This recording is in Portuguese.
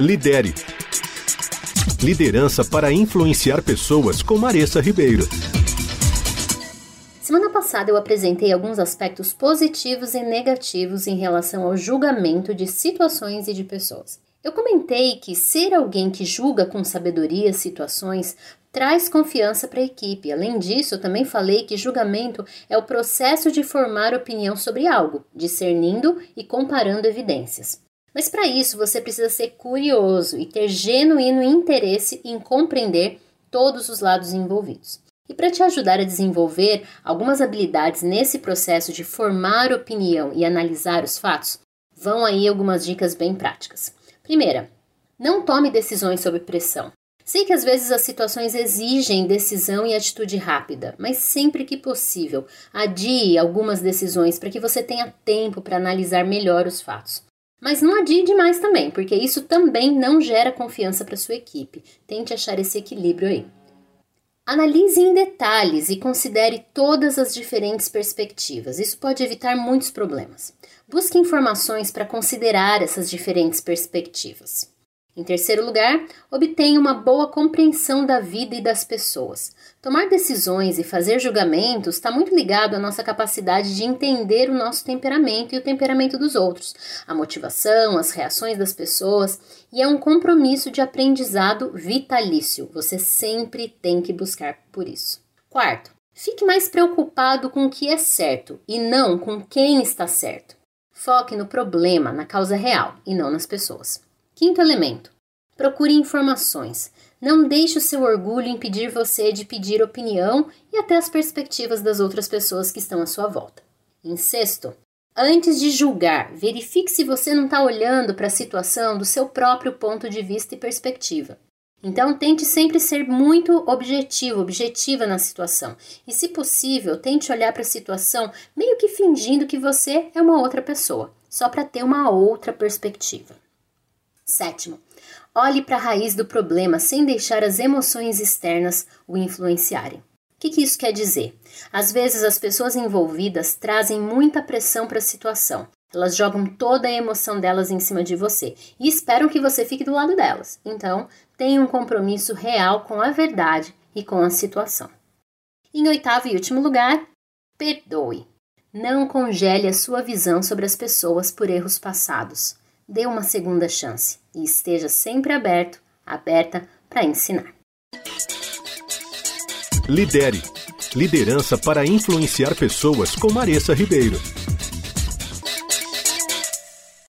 Lidere. Liderança para influenciar pessoas com Maressa Ribeiro. Semana passada eu apresentei alguns aspectos positivos e negativos em relação ao julgamento de situações e de pessoas. Eu comentei que ser alguém que julga com sabedoria situações traz confiança para a equipe. Além disso, eu também falei que julgamento é o processo de formar opinião sobre algo, discernindo e comparando evidências. Mas para isso você precisa ser curioso e ter genuíno interesse em compreender todos os lados envolvidos. E para te ajudar a desenvolver algumas habilidades nesse processo de formar opinião e analisar os fatos, vão aí algumas dicas bem práticas. Primeira, não tome decisões sob pressão. Sei que às vezes as situações exigem decisão e atitude rápida, mas sempre que possível, adie algumas decisões para que você tenha tempo para analisar melhor os fatos. Mas não adie demais também, porque isso também não gera confiança para sua equipe. Tente achar esse equilíbrio aí. Analise em detalhes e considere todas as diferentes perspectivas. Isso pode evitar muitos problemas. Busque informações para considerar essas diferentes perspectivas. Em terceiro lugar, obtenha uma boa compreensão da vida e das pessoas. Tomar decisões e fazer julgamentos está muito ligado à nossa capacidade de entender o nosso temperamento e o temperamento dos outros, a motivação, as reações das pessoas, e é um compromisso de aprendizado vitalício. Você sempre tem que buscar por isso. Quarto, fique mais preocupado com o que é certo e não com quem está certo. Foque no problema, na causa real e não nas pessoas. Quinto elemento: procure informações. Não deixe o seu orgulho impedir você de pedir opinião e até as perspectivas das outras pessoas que estão à sua volta. Em sexto, antes de julgar, verifique se você não está olhando para a situação do seu próprio ponto de vista e perspectiva. Então, tente sempre ser muito objetivo, objetiva na situação. E, se possível, tente olhar para a situação meio que fingindo que você é uma outra pessoa, só para ter uma outra perspectiva. Sétimo, olhe para a raiz do problema sem deixar as emoções externas o influenciarem. O que, que isso quer dizer? Às vezes as pessoas envolvidas trazem muita pressão para a situação. Elas jogam toda a emoção delas em cima de você e esperam que você fique do lado delas. Então, tenha um compromisso real com a verdade e com a situação. Em oitavo e último lugar, perdoe. Não congele a sua visão sobre as pessoas por erros passados dê uma segunda chance e esteja sempre aberto, aberta para ensinar. Lidere. Liderança para influenciar pessoas com Maressa Ribeiro.